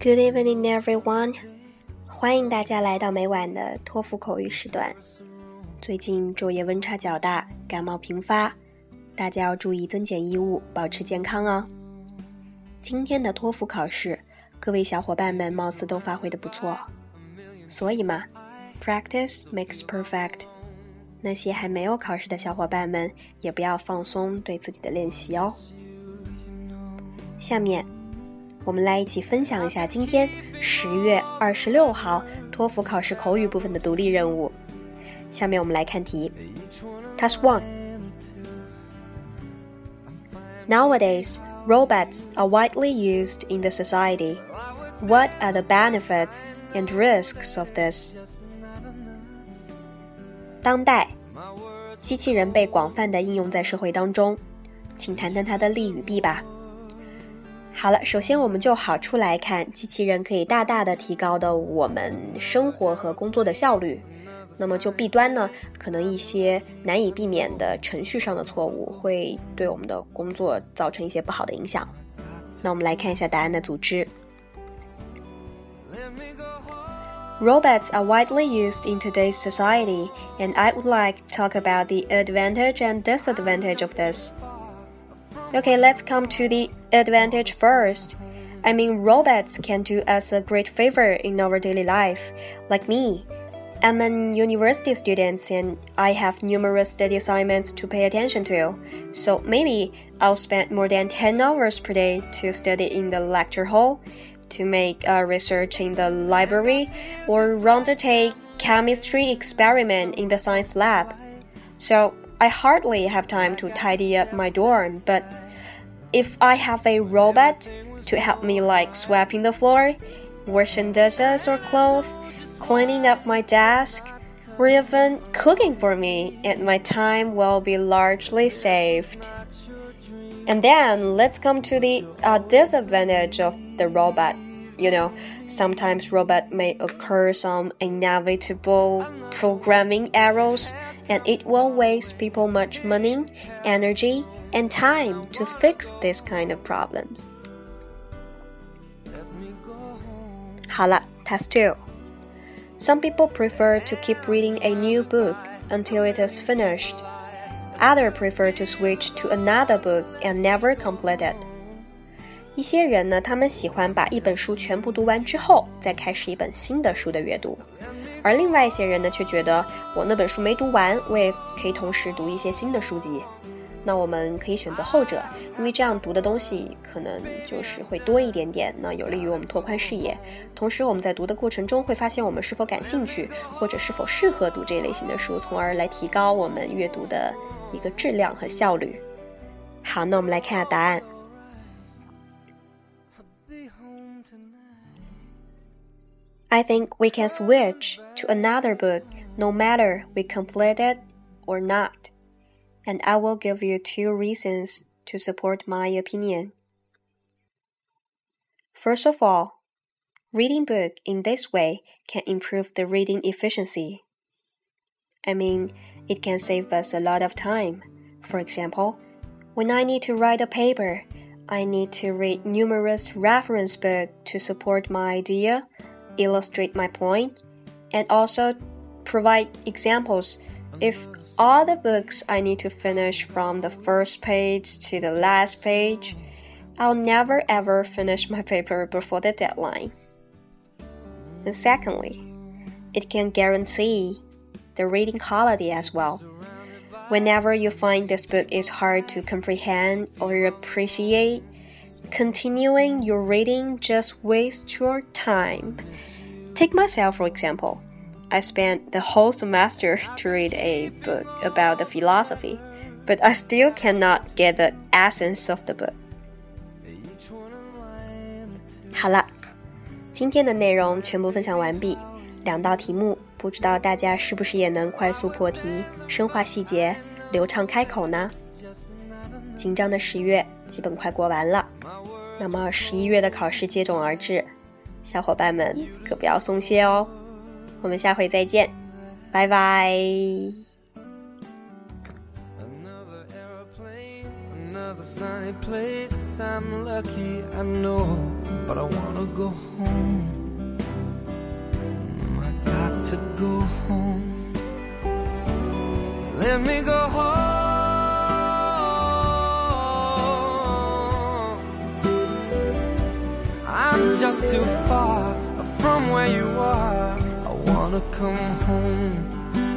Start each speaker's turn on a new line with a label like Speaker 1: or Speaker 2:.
Speaker 1: Good evening, everyone. 欢迎大家来到每晚的托福口语时段。最近昼夜温差较大，感冒频发，大家要注意增减衣物，保持健康哦。今天的托福考试，各位小伙伴们貌似都发挥的不错，所以嘛，practice makes perfect。那些还没有考试的小伙伴们，也不要放松对自己的练习哦。下面。我们来一起分享一下今天十月二十六号托福考试口语部分的独立任务。下面我们来看题。Task one. Nowadays, robots are widely used in the society. What are the benefits and risks of this? 当代，机器人被广泛的应用在社会当中，请谈谈它的利与弊吧。好了，首先我们就好处来看，机器人可以大大的提高的我们生活和工作的效率。那么就弊端呢，可能一些难以避免的程序上的错误会对我们的工作造成一些不好的影响。那我们来看一下答案的组织。Robots are widely used in today's society, and I would like to talk about the advantage and disadvantage of this. Okay, let's come to the advantage first. I mean, robots can do us a great favor in our daily life. Like me, I'm an university student and I have numerous study assignments to pay attention to. So maybe I'll spend more than 10 hours per day to study in the lecture hall, to make a research in the library, or undertake chemistry experiment in the science lab. So I hardly have time to tidy up my dorm, but if I have a robot to help me like sweeping the floor, washing dishes or clothes, cleaning up my desk, or even cooking for me, and my time will be largely saved. And then let's come to the uh, disadvantage of the robot you know, sometimes robot may occur some inevitable programming errors and it will waste people much money, energy, and time to fix this kind of problems. 好了，Task Two. Some people prefer to keep reading a new book until it is finished. Others prefer to switch to another book and never complete it. 一些人呢，他们喜欢把一本书全部读完之后，再开始一本新的书的阅读；而另外一些人呢，却觉得我那本书没读完，我也可以同时读一些新的书籍。那我们可以选择后者，因为这样读的东西可能就是会多一点点，那有利于我们拓宽视野。同时，我们在读的过程中会发现我们是否感兴趣，或者是否适合读这类型的书，从而来提高我们阅读的一个质量和效率。好，那我们来看下答案。I think we can switch to another book no matter we complete it or not. And I will give you two reasons to support my opinion. First of all, reading book in this way can improve the reading efficiency. I mean, it can save us a lot of time. For example, when I need to write a paper, I need to read numerous reference books to support my idea illustrate my point and also provide examples. If all the books I need to finish from the first page to the last page, I'll never ever finish my paper before the deadline. And secondly, it can guarantee the reading quality as well. Whenever you find this book is hard to comprehend or appreciate, continuing your reading just wastes your time. Take myself, for example. I spent the whole semester to read a book about the philosophy, but I still cannot get the essence of the book. 好了，今天的内容全部分享完毕。两道题目，不知道大家是不是也能快速破题、深化细节、流畅开口呢？紧张的十月基本快过完了。 那么十一月的考试接踵而至，小伙伴们可不要松懈哦。我们下回再见，拜拜。
Speaker 2: Let me go home. just too far from where you are. I wanna come home.